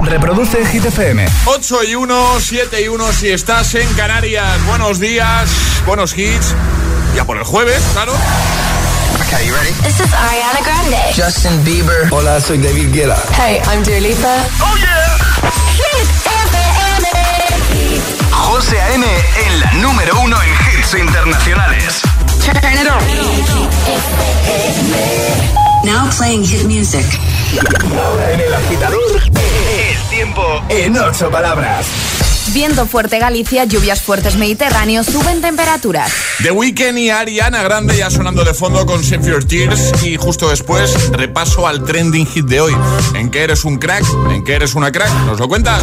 Reproduce Hit FM. 8 y 1, 7 y 1 si estás en Canarias. Buenos días, buenos hits. Ya por el jueves, claro. Okay, you ready? This is Ariana Grande. Justin Bieber. Hola, soy David Guetta. Hey, I'm Dua Lipa. ¡Oh, yeah! Hit FM. José A.M. en la número uno en hits internacionales. Turn it on. Now playing hit music. En el agitador, tiempo en ocho palabras. Viento fuerte Galicia, lluvias fuertes Mediterráneo, suben temperaturas. The Weeknd y Ariana Grande ya sonando de fondo con Save Your Tears. Y justo después, repaso al trending hit de hoy. ¿En qué eres un crack? ¿En qué eres una crack? ¿Nos lo cuentas?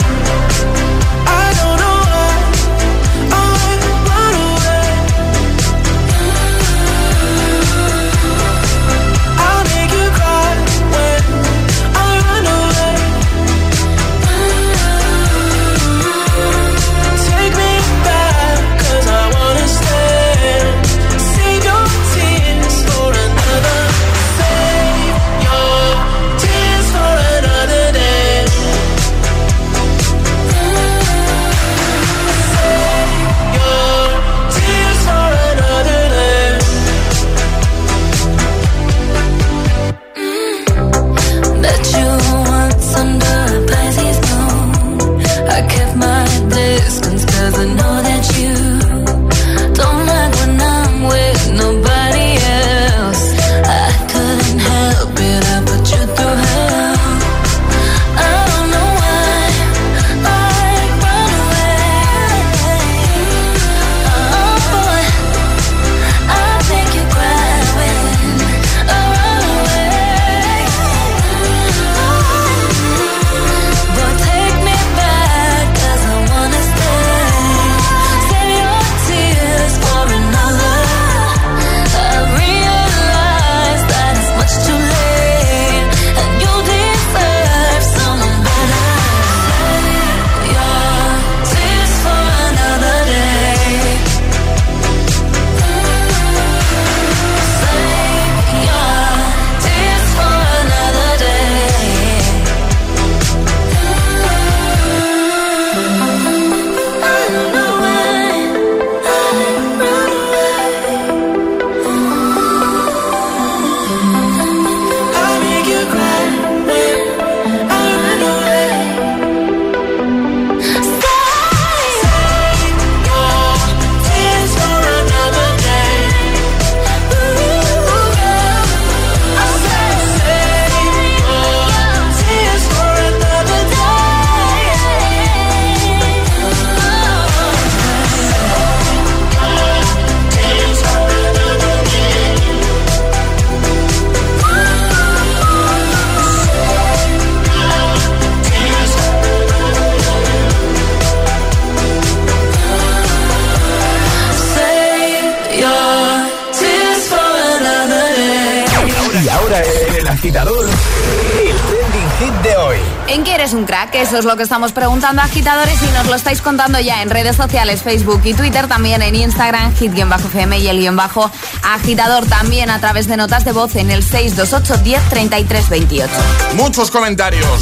Es lo que estamos preguntando agitadores y lo estáis contando ya en redes sociales, Facebook y Twitter, también en Instagram, hit-fm y el guion bajo agitador, también a través de notas de voz en el 628 10 33 28. Muchos comentarios.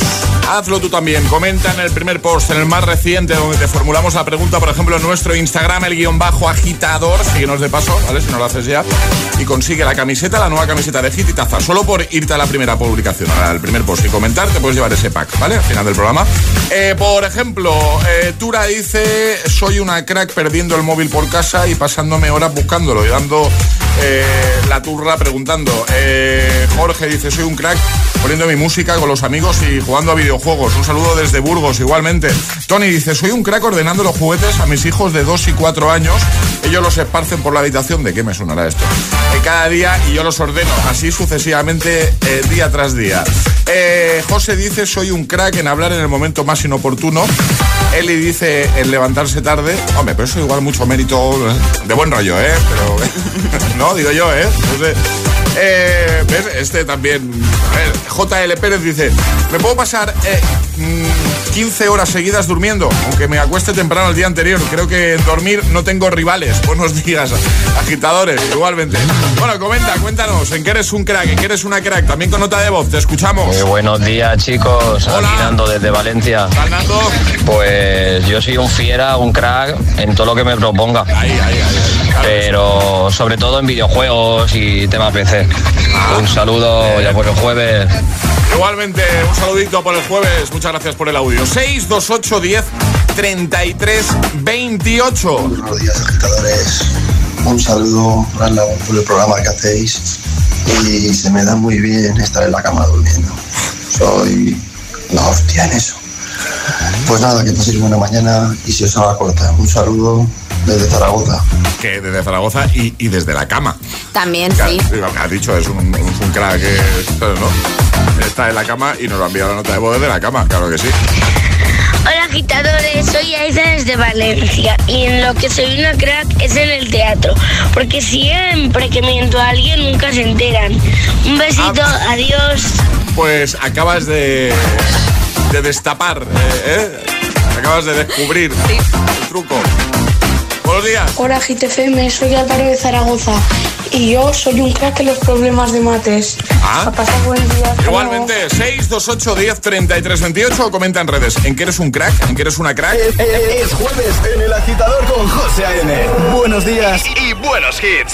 Hazlo tú también. Comenta en el primer post, en el más reciente, donde te formulamos la pregunta, por ejemplo, en nuestro Instagram, el guion bajo agitador. Síguenos de paso, ¿vale? Si no lo haces ya. Y consigue la camiseta, la nueva camiseta de Hit y Taza. Solo por irte a la primera publicación, al primer post y comentar, te puedes llevar ese pack, ¿vale? Al final del programa. Eh, por ejemplo, eh, Tura dice: Soy una crack perdiendo el móvil por casa y pasándome horas buscándolo y dando eh, la turra preguntando. Eh, Jorge dice: Soy un crack poniendo mi música con los amigos y jugando a videojuegos. Un saludo desde Burgos, igualmente. Tony dice: Soy un crack ordenando los juguetes a mis hijos de 2 y 4 años. Ellos los esparcen por la habitación. ¿De qué me sonará esto? Eh, cada día y yo los ordeno, así sucesivamente, eh, día tras día. José dice: Soy un crack en hablar en el momento más inoportuno. Eli dice: En levantarse tarde. Hombre, pero eso igual mucho mérito de buen rollo, ¿eh? Pero. no, digo yo, ¿eh? No sé. Eh. Este también. A ver, JL Pérez dice: ¿Me puedo pasar 15 eh, mm, horas seguidas durmiendo? Aunque me acueste temprano el día anterior. Creo que en dormir no tengo rivales. Buenos días, agitadores, igualmente. Bueno, comenta, cuéntanos, ¿en qué eres un crack? ¿En qué eres una crack? También con nota de voz, te escuchamos. Muy buenos días, chicos. Hola. desde Valencia. Fernando. Pues yo soy un fiera, un crack en todo lo que me proponga. Ahí, ahí, ahí. Pero sobre todo en videojuegos y tema PC. Ah. un saludo ya por el jueves. Igualmente, un saludito por el jueves. Muchas gracias por el audio. 628 10 33 28. Buenos días, agitadores. Un saludo, gran por el programa que hacéis. Y se me da muy bien estar en la cama durmiendo. Soy la hostia en eso. Pues nada, que paséis buena mañana y si os haga corta. Un saludo desde Zaragoza. Que desde Zaragoza y, desde la cama. También, sí. Lo que has dicho es un, crack que ¿no? Está en la cama y nos va a enviar la nota de voz desde la cama, claro que sí. Hola agitadores, soy Aiza desde Valencia y en lo que soy una crack es en el teatro, porque siempre que miento a alguien nunca se enteran. Un besito, ah. adiós. Pues acabas de, de destapar, ¿eh? ¿eh? Acabas de descubrir el truco. Buenos días. Hola GTFM, soy Álvaro de Zaragoza y yo soy un crack en los problemas de mates. Ah. A pasar buen día. Igualmente, 628 10 33 28 o comenta en redes. ¿En qué eres un crack? ¿En qué eres una crack? Es, jueves en el agitador con José A.N. Buenos días y buenos hits.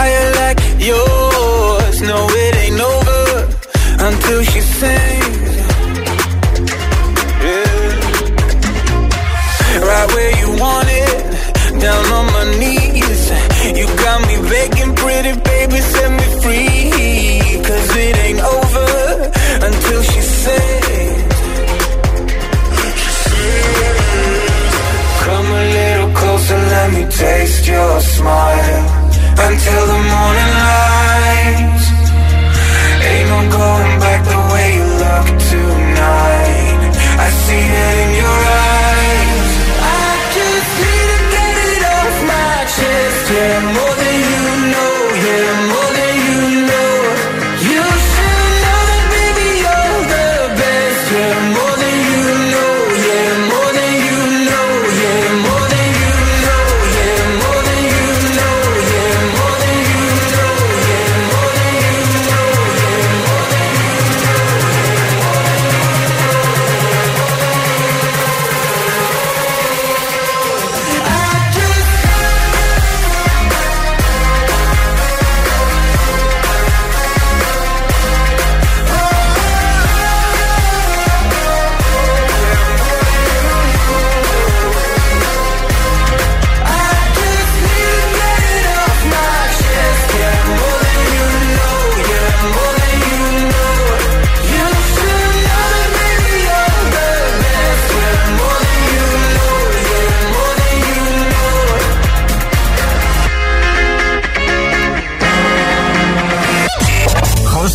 Fire like yours.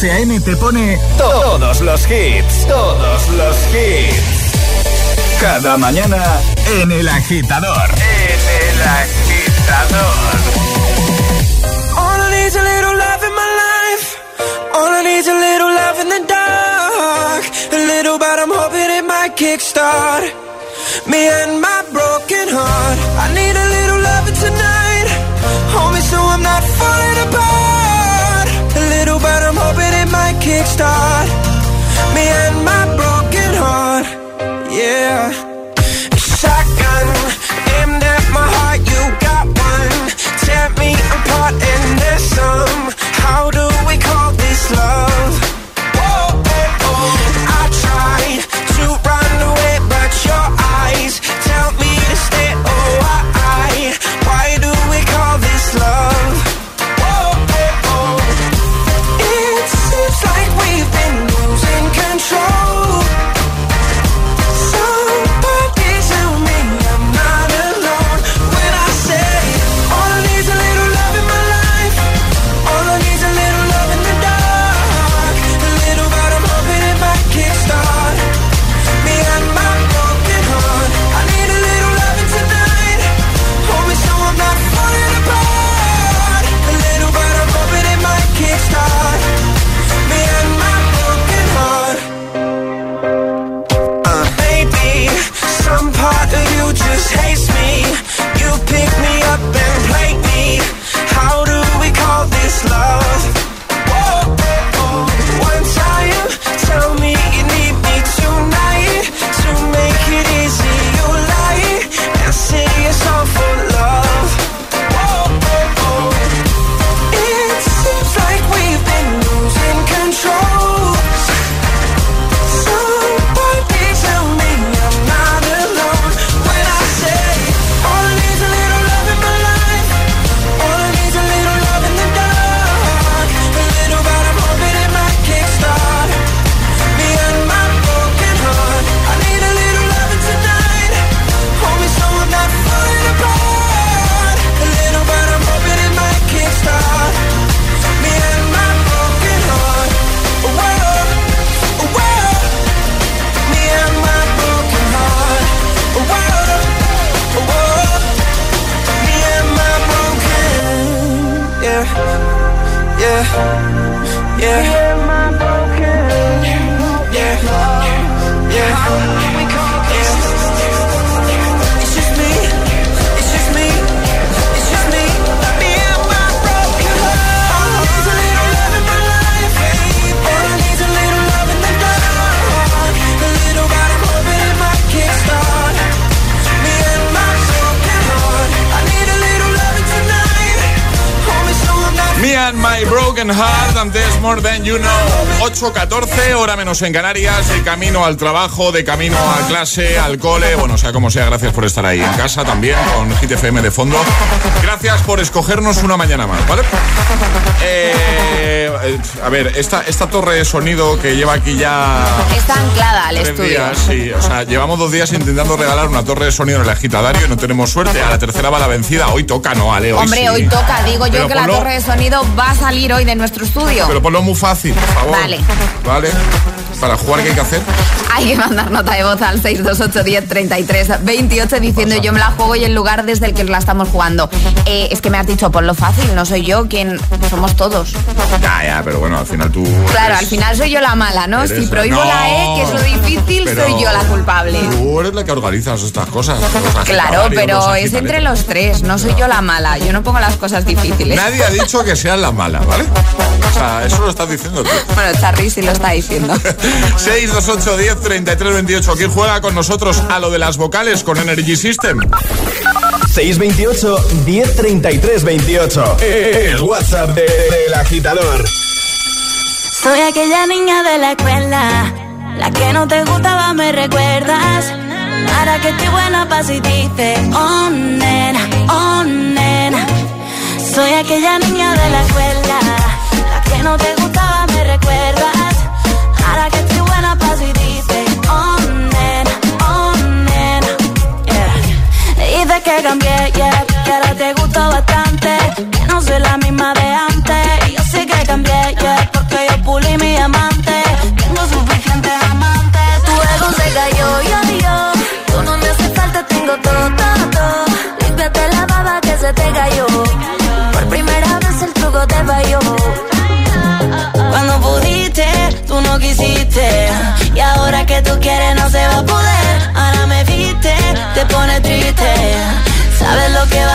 FM te pone todos los hits. Todos los hits. Cada mañana en el agitador. En el agitador. All I need's a little love in my life. All I need's a little love in the dark. A little, but I'm hoping it might kickstart me and my broken heart. I need menos en Canarias, de camino al trabajo, de camino a clase, al cole, bueno, sea como sea, gracias por estar ahí en casa también, con Hit FM de fondo. Gracias por escogernos una mañana más, ¿vale? Eh, a ver, esta, esta torre de sonido que lleva aquí ya... Está anclada al estudio. días, sí. O sea, llevamos dos días intentando regalar una torre de sonido en el agitadario y no tenemos suerte. A la tercera va la vencida. Hoy toca, ¿no, Ale? Hoy Hombre, sí. hoy toca, digo yo que la torre de sonido va a salir hoy de nuestro estudio. Pero ponlo muy fácil, por favor. Vale. Vale. Para jugar, ¿qué hay que hacer? Hay que mandar nota de voz al 628 10 33 28 diciendo yo me la juego y el lugar desde el que la estamos jugando. Eh, es que me has dicho por lo fácil, no soy yo quien somos todos. Ya, ya, pero bueno, al final tú. Claro, eres- al final soy yo la mala, ¿no? Si prohíbo No, la E, que es lo difícil, soy yo la culpable. Tú eres la que organizas estas cosas. Claro, pero es entre los tres, no soy yo la mala. Yo no pongo las cosas difíciles. Nadie ha dicho que seas la mala, ¿vale? O sea, eso lo estás diciendo tú. Bueno, Charly sí lo está diciendo. 628 10 33 28. ¿Quién juega con nosotros a lo de las vocales con Energy System? 628 1033 28. El WhatsApp de- del agitador. Soy aquella niña de la escuela, la que no te gustaba, me recuerdas. Ahora que estoy buena pa' si dices, oh oh. Soy aquella niña de la escuela, la que no te gustaba, me recuerdas. que cambié, yeah, que ahora te gusta bastante. Que no soy la misma de antes. Yo sé que cambié, yeah, porque yo pulí mi amante. Tengo suficientes amantes. Tu ego se cayó, yo, yo. Tú no me hace falta, tengo todo, todo, todo. Límpiate la baba que se te cayó. Por primera vez el truco te falló. Cuando pudiste, tú no quisiste. Y ahora que tú quieres, no se va a poder te pone triste. Sabes lo que vas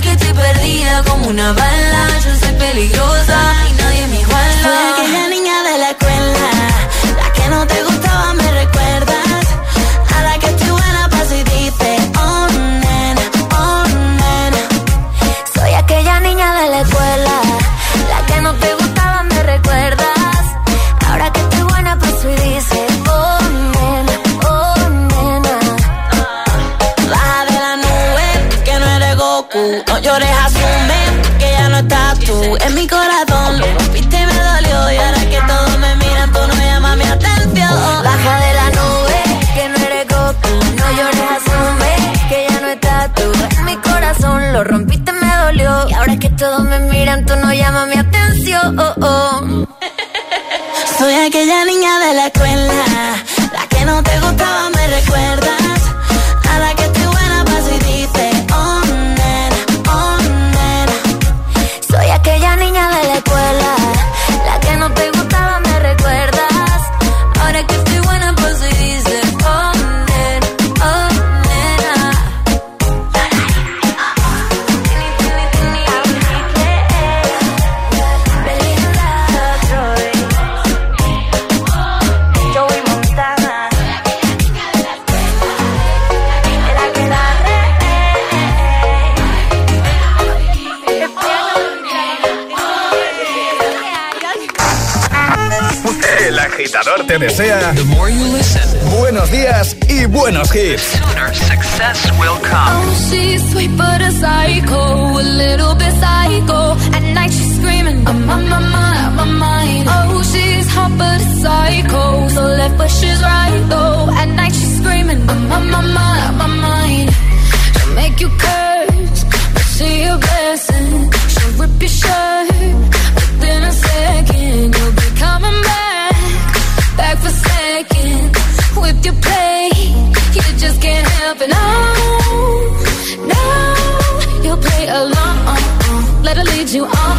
Que estoy perdida como una bala. Yo soy peligrosa y nadie me iguala. Todos me miran, tú no llamas mi atención. Oh, oh. Soy aquella niña de la escuela, la que no te gustaba, me recuerdas. Te desea buenos días y buenos hits. Oh, she's sweet but a psycho, a little bit psycho. At night she's screaming, I'm on my mind, my mind. Oh, she's hot but a psycho, so left but she's right though. At night she's screaming, I'm on my mind, my mind. She'll make you curse, but she a blessing. She'll rip your shirt within a second. With your play, you just can't help it. No, no, you'll play along. Let her lead you on.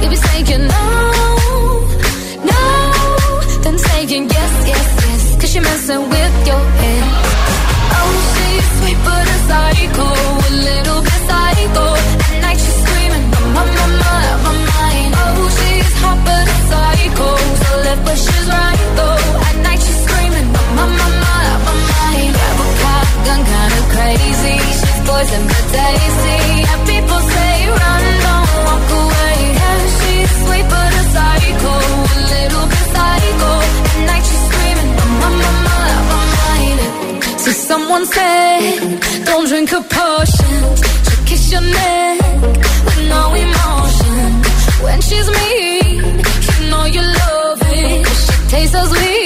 You'll be saying no, poison but tasty. And people say run, don't walk away. Yeah, she's sweet but a psycho, a little bit psycho. At night she's screaming, I'm my mind, my mind. So someone said, don't drink her potion. She'll kiss your neck with no emotion. When she's mean, you know you love it. She tastes so sweet.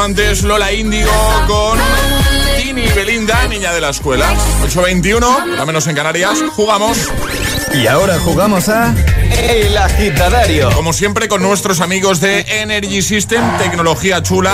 Antes Lola Índigo con Tini Belinda, niña de la escuela. 8.21, la menos en Canarias, jugamos. Y ahora jugamos a El Agitadario. Como siempre con nuestros amigos de Energy System, tecnología chula.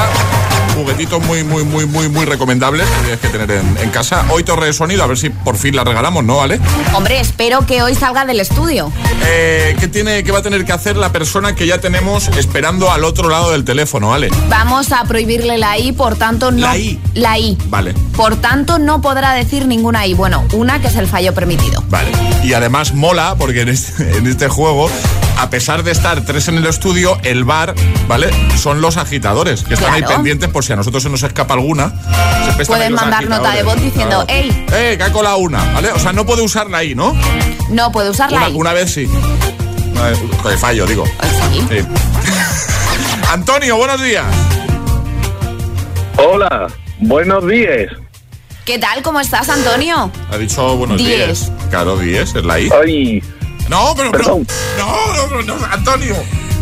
Juguetitos muy, muy, muy, muy, muy recomendables que tienes que tener en, en casa. Hoy torre de sonido, a ver si por fin la regalamos, ¿no? ¿Vale? Hombre, espero que hoy salga del estudio. Eh, ¿qué, tiene, ¿Qué va a tener que hacer la persona que ya tenemos esperando al otro lado del teléfono, ¿vale? Vamos a prohibirle la I, por tanto no. La I. La I. Vale. Por tanto, no podrá decir ninguna I. Bueno, una que es el fallo permitido. Vale. Y además mola porque en este, en este juego, a pesar de estar tres en el estudio, el bar, ¿vale? Son los agitadores que están ahí pendientes por si a nosotros se nos escapa alguna. ahí Pueden mandar nota de voz diciendo. "Ey". ¡Eh, que ha colado una! ¿Vale? O sea, no puede usarla ahí, ¿no? No puede usar la Una, vez sí. Una vez- con el fallo, digo. Sí. Sí. Antonio, buenos días. Hola, buenos días. ¿Qué tal? ¿Cómo estás, Antonio? Ha dicho buenos Diez. días. Claro, 10, es la I. Ay, No, pero, pero Perdón. no, no, no, no, Antonio.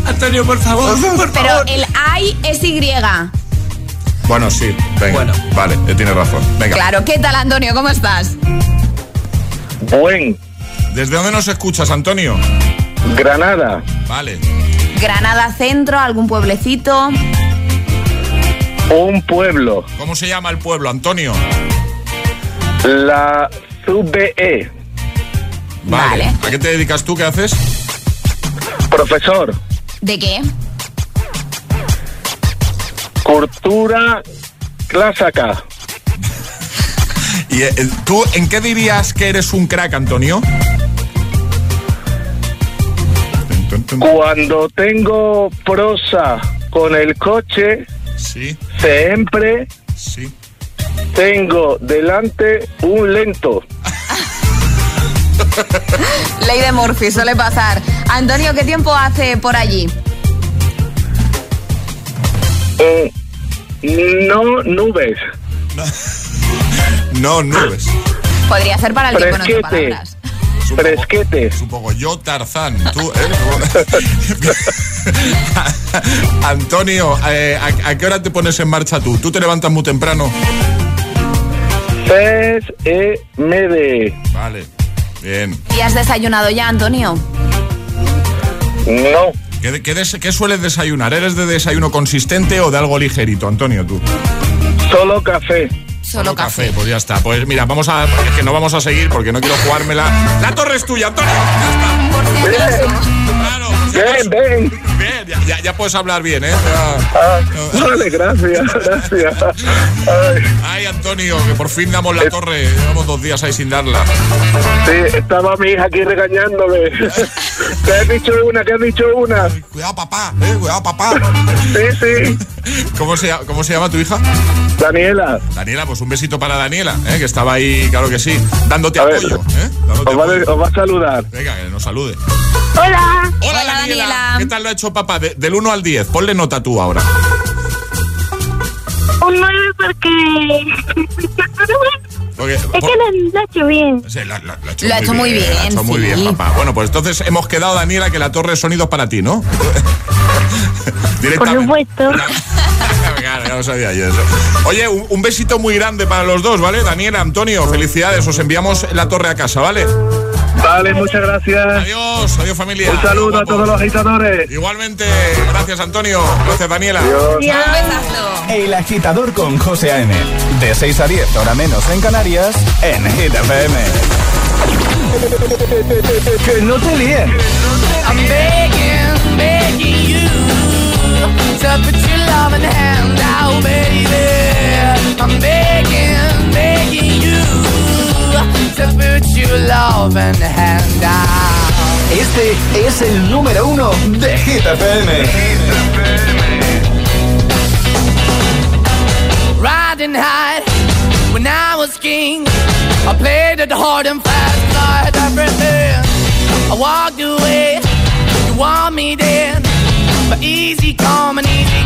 Antonio, por favor, por Pero el I es Y. Bueno, sí, venga. Bueno. Vale, eh, tienes razón. Venga. Claro, ¿qué tal, Antonio? ¿Cómo estás? buen, ¿Desde dónde nos escuchas, Antonio? Granada, Vale. Granada Centro, algún pueblecito. un pueblo, ¿Cómo se llama el pueblo, Antonio? La CBE, Vale. ¿A qué te dedicas tú? ¿Qué haces? profesor, ¿De qué? cultura clásica, ¿Y eh, tú en qué dirías que eres un crack, Antonio? Cuando tengo prosa con el coche, Sí, siempre sí. Tengo delante un lento. Ley de Murphy, suele pasar. Antonio, ¿qué tiempo hace por allí? Mm, No nubes, No, nubes. Podría ser para el tiempo Fresquete. palabras. fresquete, Supongo yo, Tarzán. Tú, ¿eh? Antonio, eh, ¿a, a qué hora te pones en marcha tú? ¿Tú te levantas muy temprano? CSMD, Vale. Bien. ¿Y has desayunado ya, Antonio? no, ¿Qué, qué des- qué sueles desayunar? ¿Eres de desayuno consistente o de algo ligerito, Antonio, tú? solo café. Solo café. Pues ya está. Pues mira, vamos a. Es que no vamos a seguir porque no quiero jugármela. La torre es tuya, Antonio. Ya está. Claro. ya Ven, está. ven. Bien, ya, ya- ya puedes hablar bien, ¿eh? Ah, vale, gracias, gracias. Ay, Ay, Antonio, que por fin damos la torre. Llevamos dos días ahí sin darla. sí, estaba mi hija aquí regañándome. ¿Qué has dicho una? ¿Qué has dicho una? Cuidado, papá, eh, cuidado, papá. Sí, sí, ¿Cómo se, llama- ¿Cómo se llama tu hija? Daniela. Daniela, pues un besito para Daniela, ¿eh? que estaba ahí, claro que sí, dándote A ver. apoyo. ¿eh? Dándote Os va, apoyo. a- os va a saludar. Venga, que nos salude. Hola. Hola, Hola, Daniela. ¿Qué tal lo ha hecho papá? De- del 1 al 10. Ponle nota tú ahora. Un 9 porque... Porque- es que lo, lo he hecho bien. Sí, la- la- la Lo ha hecho muy bien, Lo ha hecho muy bien, papá. Bueno, pues entonces hemos quedado, Daniela, que la torre de sonido es para ti, ¿no? Por supuesto. Claro, ya lo sabía yo eso. Oye, un, un besito muy grande para los dos, ¿vale? Daniela, Antonio, felicidades. Os enviamos la torre a casa, ¿vale? Vale, muchas gracias. Adiós, adiós familia. Un saludo a Adiós, todos los agitadores. Igualmente, gracias Antonio, gracias Daniela. Adiós. Un besazo. El Agitador con José A.M. De 6 a 10, hora menos en Canarias, en Hit FM. Que no te líen. I'm begging, begging you to put your loving hand out, baby. I'm begging, begging you to put your loving hand out. Este es el número uno de Hit FM. Riding high when I was king. I played it hard and fast, I had everything. I walked away, you want me then. But easy come and easy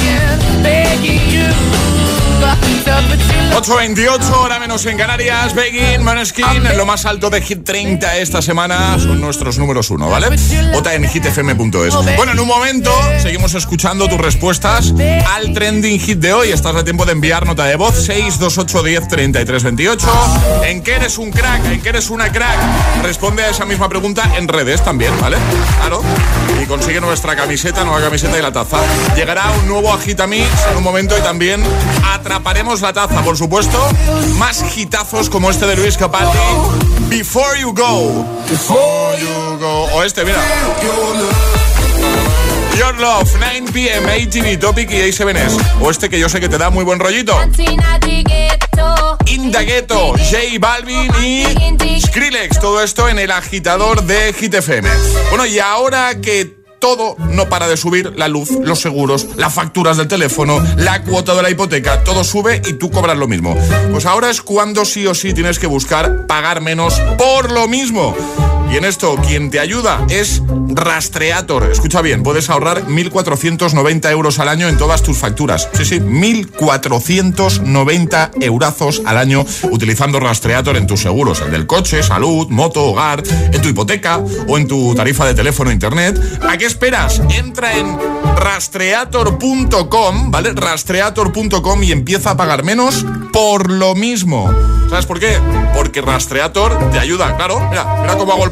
8.28, hora menos en Canarias. Begging, Maneskin, en lo más alto de Hit 30 esta semana son nuestros números uno, ¿vale? Vota en hitfm.es. Bueno, en un momento seguimos escuchando tus respuestas al trending hit de hoy. Estás a tiempo de enviar nota de voz 628 10 33 28. ¿En qué eres un crack? ¿En qué eres una crack? Responde a esa misma pregunta en redes también, ¿vale? Claro. Y consigue nuestra camiseta, nueva camiseta y la taza. Llegará un nuevo Agitamix en un momento y también atraparemos la taza, por supuesto. Más hitazos como este de Luis Capaldi. Before you go. Before you go. O este, mira. Your Love, 9 pm, ATV, Topic y A7S. O este que yo sé que te da muy buen rollito. In the Ghetto, J Balvin y Skrillex. Todo esto en el agitador de Hit. Bueno, y ahora que todo no para de subir, la luz, los seguros, las facturas del teléfono, la cuota de la hipoteca, todo sube y tú cobras lo mismo. Pues ahora es cuando sí o sí tienes que buscar pagar menos por lo mismo. Y en esto, quien te ayuda es Rastreator. Escucha bien, puedes ahorrar 1.490 euros al año en todas tus facturas. Sí, sí, 1.490 eurazos al año utilizando Rastreator en tus seguros, el del coche, salud, moto, hogar, en tu hipoteca o en tu tarifa de teléfono internet. ¿A qué esperas? Entra en rastreator.com, ¿vale? Rastreator.com y empieza a pagar menos por lo mismo. ¿Sabes por qué? Porque Rastreator te ayuda, claro. Mira, mira cómo hago el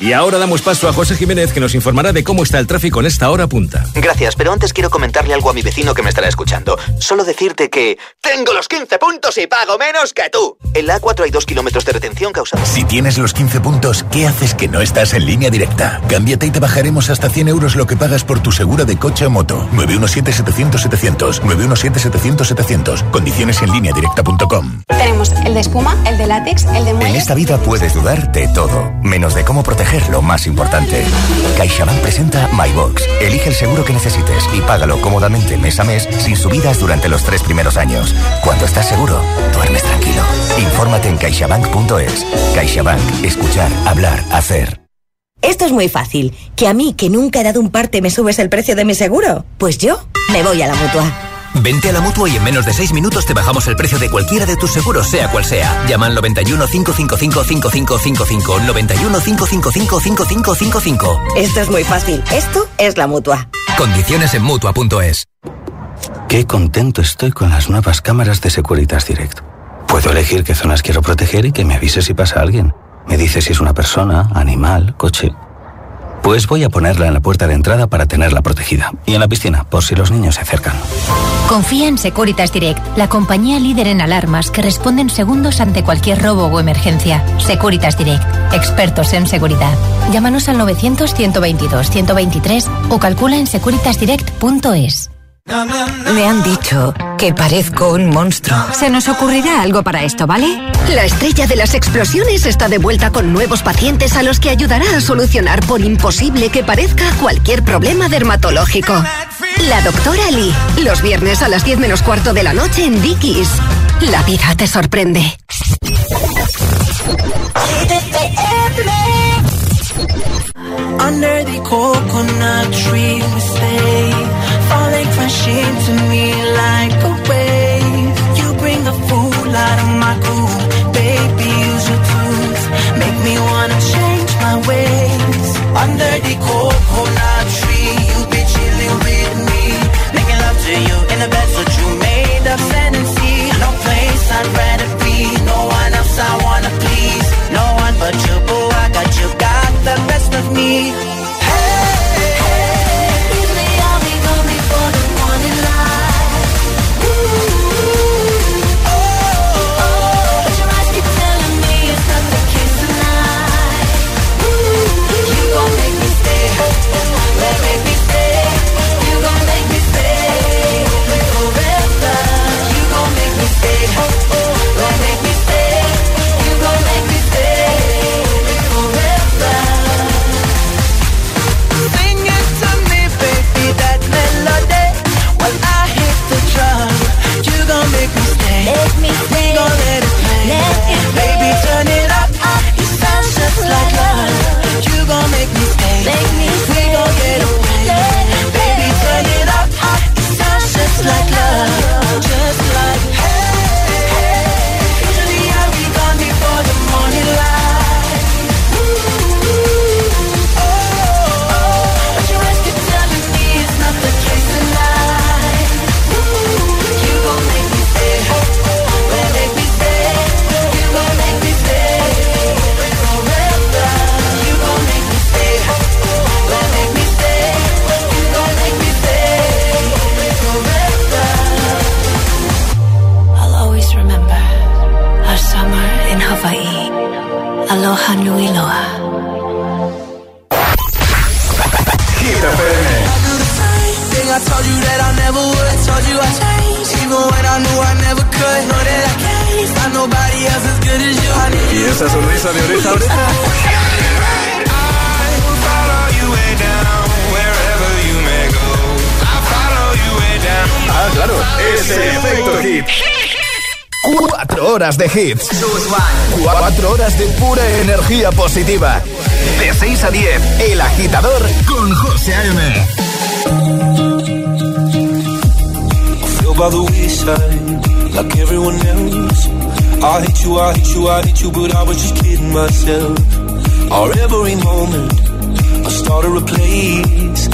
Y ahora damos paso a José Jiménez que nos informará de cómo está el tráfico en esta hora punta. Gracias, pero antes quiero comentarle algo a mi vecino que me estará escuchando. Solo decirte que... ¡Tengo los 15 puntos y pago menos que tú! En la A4 hay dos kilómetros de retención causados. Si tienes los 15 puntos, ¿qué haces que no estás en línea directa? Cámbiate y te bajaremos hasta 100 euros lo que pagas por tu seguro de coche o moto. 917-700-700. 917-700-700. Condiciones en línea directa.com. Tenemos el de espuma, el de látex, el de En muelle. esta vida puedes dudar de todo, menos de cómo proteger lo más importante. CaixaBank presenta MyBox. Elige el seguro que necesites y págalo cómodamente mes a mes sin subidas durante los tres primeros años. Cuando estás seguro, duermes tranquilo. Infórmate en caixabank.es. CaixaBank. Escuchar, hablar, hacer. Esto es muy fácil. ¿Que a mí, que nunca he dado un parte, me subes el precio de mi seguro? Pues yo me voy a la mutua. Vente a la mutua y en menos de 6 minutos te bajamos el precio de cualquiera de tus seguros, sea cual sea. Llama al 91 555 5555. 91 555 5555. Esto es muy fácil. Esto es la mutua. Condiciones en mutua.es. Qué contento estoy con las nuevas cámaras de Securitas Direct. Puedo elegir qué zonas quiero proteger y que me avise si pasa alguien. Me dice si es una persona, animal, coche. Pues voy a ponerla en la puerta de entrada para tenerla protegida. Y en la piscina, por si los niños se acercan. Confía en Securitas Direct, la compañía líder en alarmas que responde en segundos ante cualquier robo o emergencia. Securitas Direct, expertos en seguridad. Llámanos al 900-122-123 o calcula en securitasdirect.es. Me han dicho que parezco un monstruo. Se nos ocurrirá algo para esto, ¿vale? La estrella de las explosiones está de vuelta con nuevos pacientes a los que ayudará a solucionar por imposible que parezca cualquier problema dermatológico. La doctora Lee, los viernes a las 10 menos cuarto de la noche en Dickies. La vida te sorprende. Under the coconut tree we stay Fresh into me like a wave. You bring the fool out of my groove. Baby, use your tools. Make me wanna change my ways. Under the coconut tree You be chilling with me. Making love to you in the bed made of sea. No place I'd rather be. No one wanna please. No one but you, I got you, got the of me horas de hits. Cuatro horas de pura energía positiva. De 6 a 10, El Agitador con José A.M. by the wayside like everyone else. I hate you, I hate you, I hate you, but I was just kidding myself. Our every moment I started a place.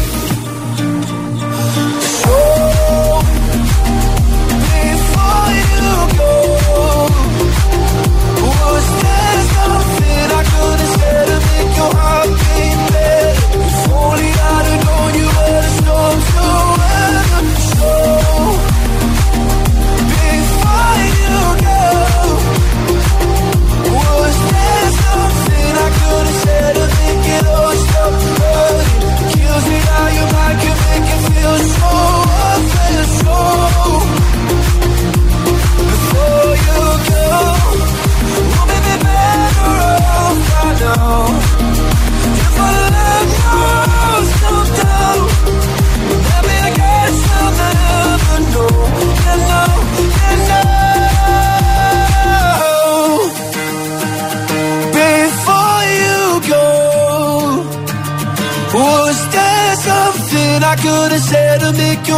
know. If only I'd have known you were the storm to weather. So, before you go, was there something I could have said to make it all stop kills me how make feel so before you go, we'll be better off now.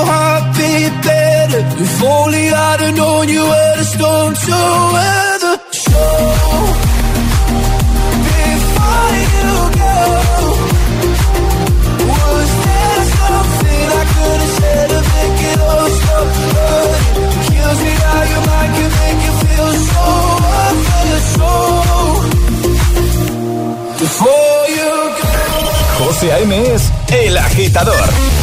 Heart beat better. If only I'd have known you were the storm to. So before was there something could have said to make your make. José A.M. es El Agitador.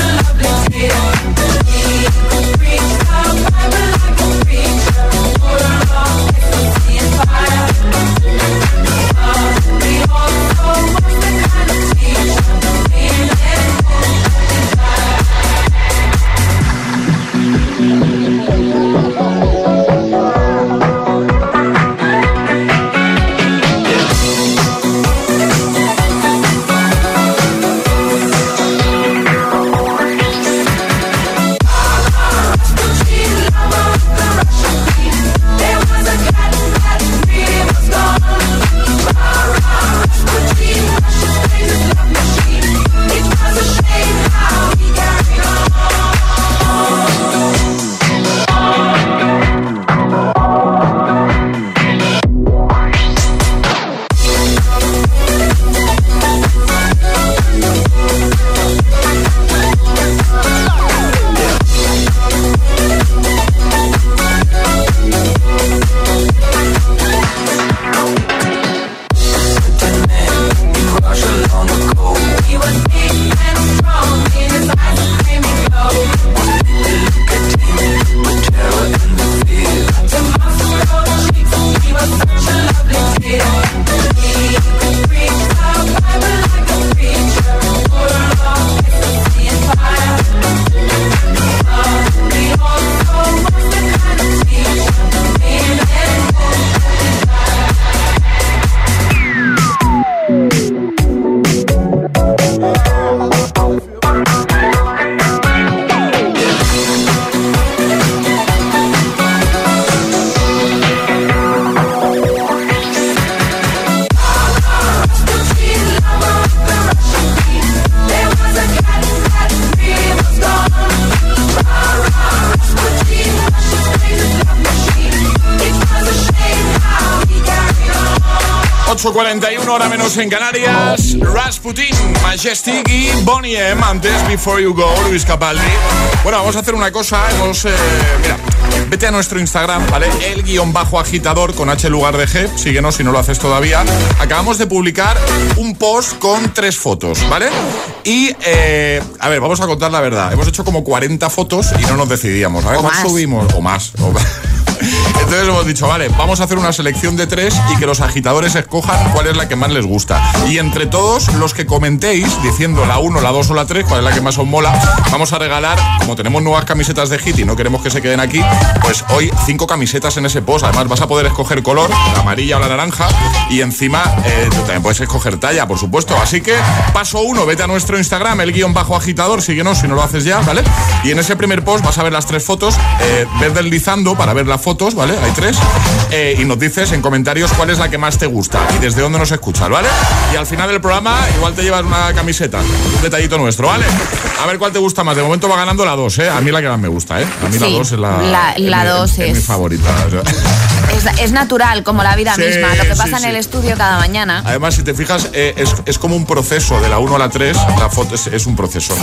a lovely day. Majestic y Bonnie M. Antes, Before You Go, Luis Capaldi. Bueno, vamos a hacer una cosa. Hemos, eh, mira, vete a nuestro Instagram, ¿vale? El guion bajo agitador con H lugar de G. Síguenos si no lo haces todavía. Acabamos de publicar un post con tres fotos, ¿vale? Y, eh, a ver, vamos a contar la verdad. Hemos hecho como 40 fotos y no nos decidíamos. A ver, ¿cuál subimos? O más. O más. Entonces hemos dicho, vale, vamos a hacer una selección de tres y que los agitadores escojan cuál es la que más les gusta. Y entre todos los que comentéis, diciendo la 1, la 2 o la 3, cuál es la que más os mola, vamos a regalar, como tenemos nuevas camisetas de hit y no queremos que se queden aquí, pues hoy cinco camisetas en ese post. Además vas a poder escoger color, la amarilla o la naranja, y encima eh, también puedes escoger talla, por supuesto. Así que paso uno, vete a nuestro Instagram, el guion bajo agitador, síguenos si no lo haces ya, ¿vale? Y en ese primer post vas a ver las tres fotos, eh, ves deslizando para ver las fotos, ¿vale? Hay tres. Eh, y nos dices en comentarios cuál es la que más te gusta y desde dónde nos escuchas, ¿vale? Y al final del programa igual te llevas una camiseta, un detallito nuestro, ¿vale? A ver cuál te gusta más. De momento va ganando la 2, ¿eh? A mí la que más me gusta, ¿eh? A mí la 2 es la... La 2 es, es, mi favorita. Es, es, natural, como la vida misma, lo que pasa sí, en el estudio cada mañana. Además, si te fijas, eh, es, es, como un proceso de la 1 a la 3, la foto es, un proceso.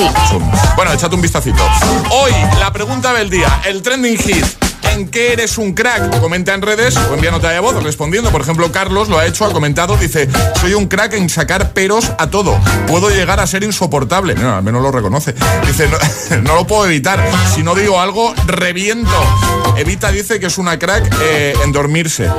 Bueno, échate un vistacito. Hoy, la pregunta del día, el trending hit en qué eres un crack. Comenta en redes o envía nota de voz respondiendo. Por ejemplo, Carlos lo ha hecho, ha comentado, dice, soy un crack en sacar peros a todo. Puedo llegar a ser insoportable. Al menos lo reconoce. Dice, no, no lo puedo evitar. Si no digo algo, reviento. Evita dice que es una crack eh, en dormirse.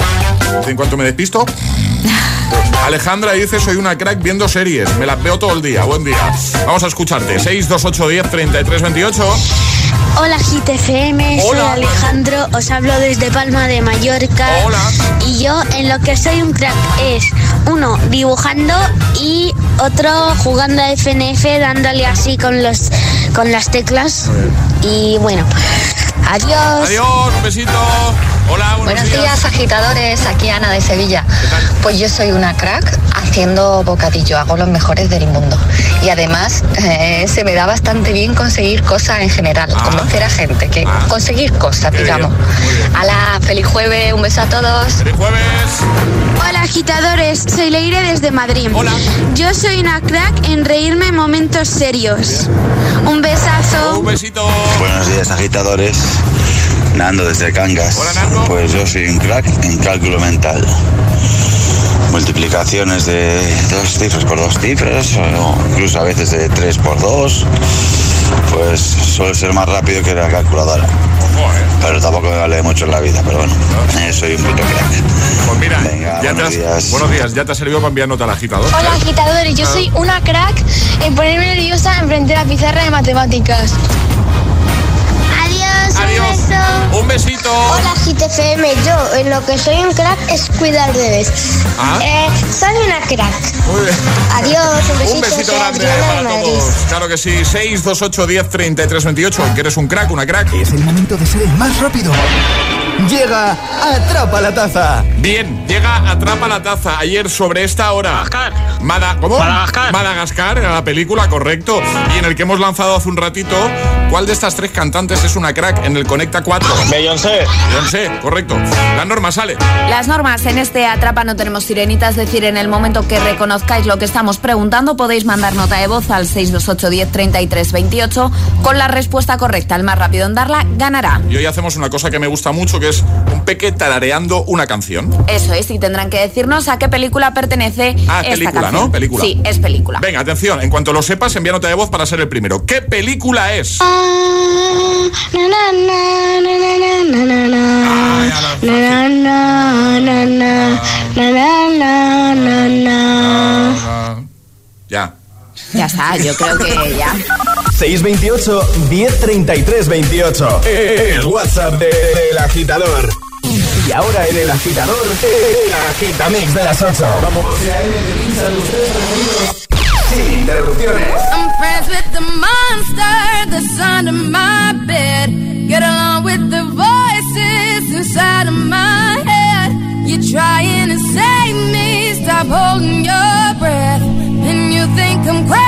En cuanto me despisto... Alejandra dice, soy una crack viendo series. Me las veo todo el día. Buen día. Vamos a escucharte. 628 10 33 28. Hola GTFM, soy Alejandro, os hablo desde Palma de Mallorca. Hola. Y yo en lo que soy un crack es uno dibujando y otro jugando a FNF dándole así con los con las teclas. Y bueno, adiós. Adiós, un besito. Hola, buenos, buenos días. días. agitadores. Aquí Ana de Sevilla. Pues yo soy una crack haciendo bocadillo, hago los mejores del mundo. Y además eh, se me da bastante bien conseguir cosas en general, ah. conocer a gente, que ah. conseguir cosas, Qué digamos. Hala, feliz jueves, un beso a todos. Feliz jueves. Hola agitadores, soy Leire desde Madrid. Hola. Yo soy una crack en reírme en momentos serios. Un besazo. Besito. Buenos días agitadores. Nando desde Cangas. Hola, Nando. Pues yo soy un crack en cálculo mental. Multiplicaciones de dos cifras por dos cifras, o incluso a veces de tres por dos. Pues suele ser más rápido que la calculadora. Pero tampoco me vale mucho en la vida, pero bueno, eh, soy un puto crack. Pues mira, Venga, ya buenos te has, días. buenos días, ya te ha servido para enviar nota al agitador. Hola agitadores, yo soy una crack en ponerme nerviosa enfrente de la pizarra de matemáticas. Adiós, un besito. Hola GTFM, yo en lo que soy un crack es cuidar bebés. Ah. Eh, soy una crack. Muy bien. Adiós, un besito. Un besito soy grande de para todos. Claro que sí. 628 10 33 28. Que eres un crack, una crack. Es el momento de ser el más rápido. Llega Atrapa la Taza. Bien, llega Atrapa la Taza. Ayer sobre esta hora. Madagascar. Mada ¿Cómo? Madagascar. Madagascar, era la película, correcto. Y en el que hemos lanzado hace un ratito. ¿Cuál de estas tres cantantes es una crack en el Conecta 4? Beyoncé. Beyoncé, correcto. La norma sale. Las normas en este Atrapa no tenemos sirenitas, es decir, en el momento que reconozcáis lo que estamos preguntando, podéis mandar nota de voz al 628 10 33 28 con la respuesta correcta. El más rápido en darla ganará. Y hoy hacemos una cosa que me gusta mucho, que es un peque tarareando una canción. Eso es, y tendrán que decirnos a qué película pertenece Ah, esta película, canción. ¿no? Película. Sí, es película. Venga, atención, en cuanto lo sepas, envía nota de voz para ser el primero. ¿Qué película es? Ya está, yo creo que ya. 628 1033 28. El WhatsApp de- del agitador. Y ahora en el agitador, el agitamix de las 8. Vamos. Sin interrupciones. I'm friends with the monster that's under my bed. Get along with the voices inside of my head. You're trying to save me, stop holding your breath. Think I'm crazy,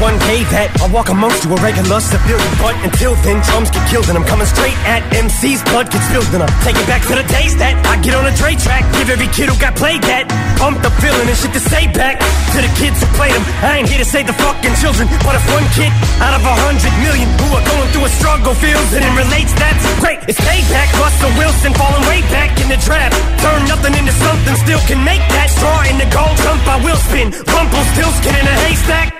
1K that I walk amongst you a regular civilian. But until then, drums get killed and I'm coming straight at MC's blood gets filled and I'm taking back to the days that I get on a Dre track. Give every kid who got played that bump the feeling and shit to say back to the kids who played them. I ain't here to save the fucking children, but if one kid out of a hundred million who are going through a struggle feels it and relates, that's great. It's payback. Russell Wilson falling way back in the draft. Turn nothing into something, still can make that straw in the gold jump. I will spin, rumble still skin in a haystack.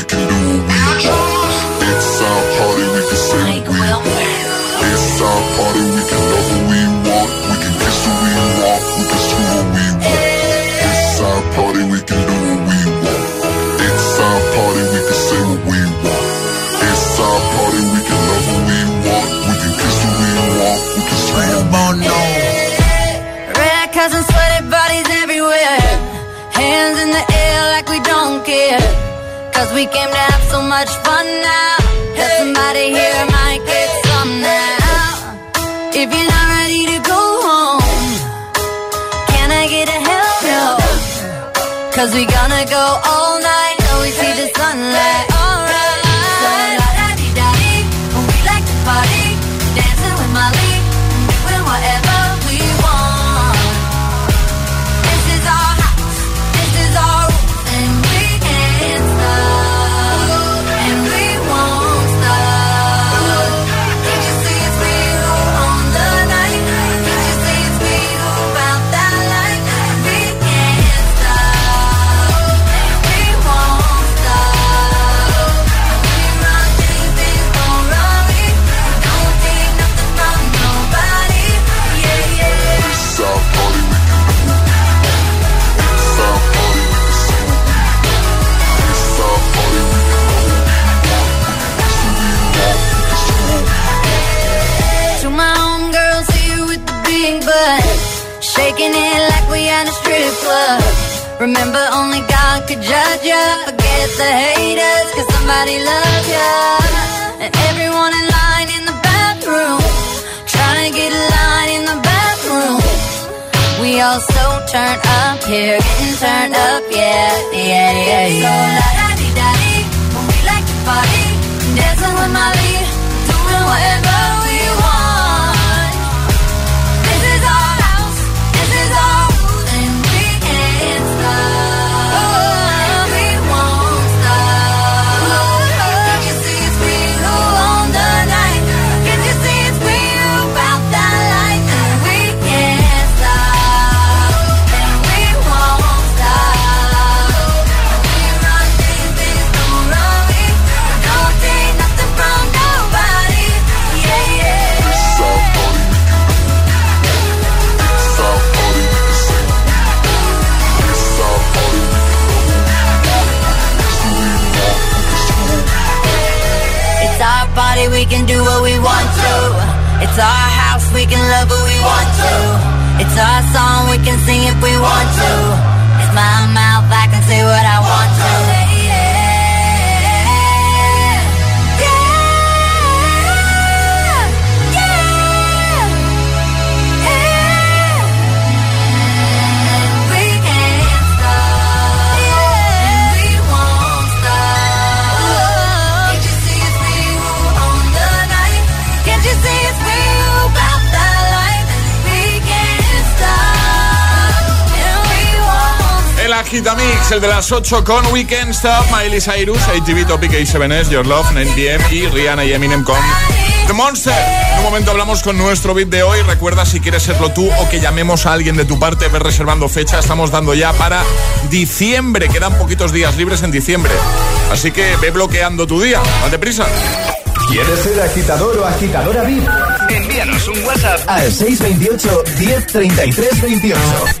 here getting turned up, yeah, yeah, yeah, yeah. So loud. el de las 8 con Weekend Stop, Miley Cyrus, ATV Topic, A7S, Your Love, NTM y Rihanna y Eminem con The Monster. En un momento hablamos con nuestro beat de hoy. Recuerda si quieres serlo tú o que llamemos a alguien de tu parte, ver reservando fecha. Estamos dando ya para diciembre. Quedan poquitos días libres en diciembre. Así que ve bloqueando tu día. Date prisa. ¿Quieres ser agitador o agitadora VIP? Envíanos un WhatsApp al 628 1033 28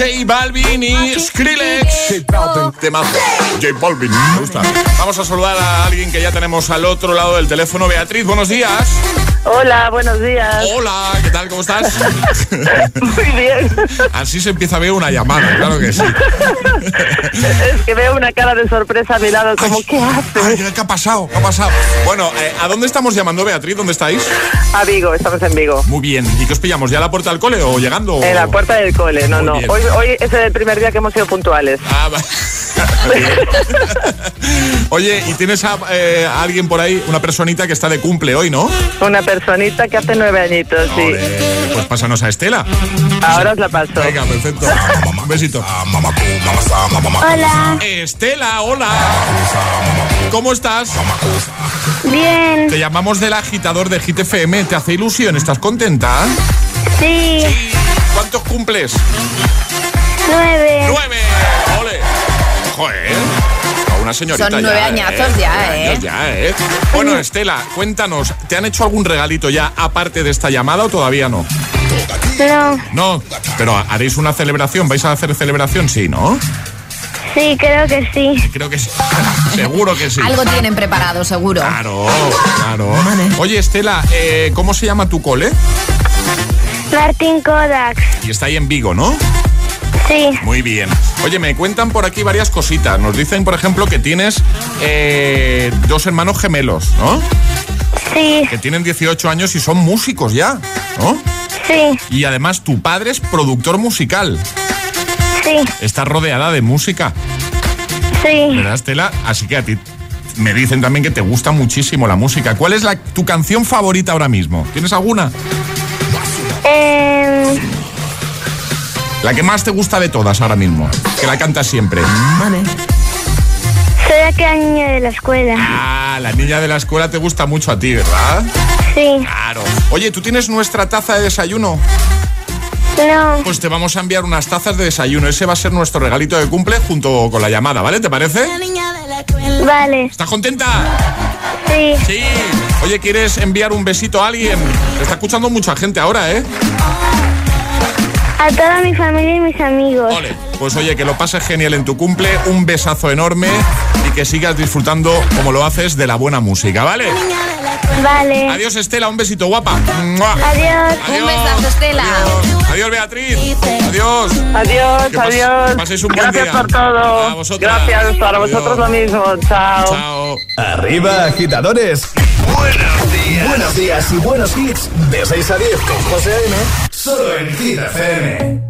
J Balvin y Skrillex. Temazo. J Balvin, me gusta. Vamos a saludar a alguien que ya tenemos al otro lado del teléfono. Beatriz, buenos días. Hola, buenos días. Hola, ¿qué tal? ¿Cómo estás? Muy bien. Así se empieza a ver una llamada, claro que sí. Es que veo una cara de sorpresa a mi lado, como, ¿qué haces? Ay, ¿Qué ha pasado? ¿Qué ha pasado? Bueno, eh, ¿a dónde estamos llamando, Beatriz? ¿Dónde estáis? A Vigo, estamos en Vigo. Muy bien. ¿Y qué os pillamos? ¿Ya a la puerta del cole o llegando? En la puerta del cole, no, Muy no. Hoy, hoy es el primer día que hemos sido puntuales. Ah, va. Oye, ¿y tienes a, eh, a alguien por ahí, una personita que está de cumple hoy, no? Una personita que hace nueve añitos, sí. Pues pásanos a Estela. Ahora os la paso. Venga, perfecto. Un besito. Hola. Estela, hola. ¿Cómo estás? Bien. Te llamamos del agitador de Hit FM. ¿Te hace ilusión? ¿Estás contenta? Sí. ¿Cuántos cumples? Nueve. ¡Nueve! ¡Ole! ¡Joder! A Una señorita Son nueve ya, añazos ya, ¿eh? años ya, ¿eh? Bueno, Estela, cuéntanos, ¿te han hecho algún regalito ya aparte de esta llamada o todavía no? No. No, pero haréis una celebración, ¿vais a hacer celebración? Sí, ¿no? Sí, creo que sí. Creo que sí. Seguro que sí. Algo tienen preparado, seguro. Claro, claro. Oye, Estela, eh, ¿cómo se llama tu cole? Martín Kodak. Y está ahí en Vigo, ¿no? Sí. Muy bien. Oye, me cuentan por aquí varias cositas. Nos dicen, por ejemplo, que tienes eh, dos hermanos gemelos, ¿no? Sí. Que tienen 18 años y son músicos ya, ¿no? Sí. Y además tu padre es productor musical. Sí. Estás rodeada de música, Sí. ¿verdad, Estela? Así que a ti me dicen también que te gusta muchísimo la música. ¿Cuál es la, tu canción favorita ahora mismo? ¿Tienes alguna? Eh, La que más te gusta de todas ahora mismo. Que la cantas siempre. soy aquella niña de la escuela. Ah, la niña de la escuela te gusta mucho a ti, ¿verdad? Sí. Claro. Oye, ¿tú tienes nuestra taza de desayuno? No. Pues te vamos a enviar unas tazas de desayuno. Ese va a ser nuestro regalito de cumple junto con la llamada, ¿vale? ¿Te parece? Vale. ¿Estás contenta? Sí. Sí. Oye, ¿quieres enviar un besito a alguien? Te está escuchando mucha gente ahora, ¿eh? A toda mi familia y mis amigos. Ole. Pues oye, que lo pases genial en tu cumple, un besazo enorme y que sigas disfrutando como lo haces de la buena música, ¿vale? Vale. Adiós Estela, un besito guapa. ¡Mua! Adiós. Un besazo, Estela. Adiós, Adiós, Beatriz. Adiós. Adiós, Que pas- adiós. paséis un buen Gracias día. por todo. A vosotras. Gracias, para vosotros lo mismo. Chao. Chao. Arriba, agitadores. Buenos días. Buenos días y buenos hits. De 6 a 10 con José A.M. Solo en Hit FM.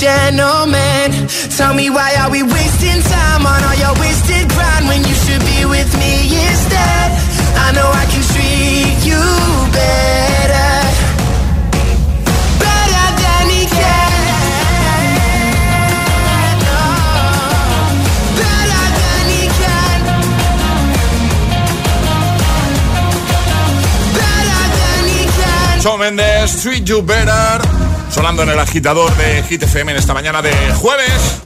gentleman. Tell me why are we wasting time on all your wasted grind when you should be with me instead? I know I can treat you better. Better than he can. Better than he can. Better than he can. Shawn Mendes, Treat You Better. Sonando en el agitador de Hit FM en esta mañana de jueves.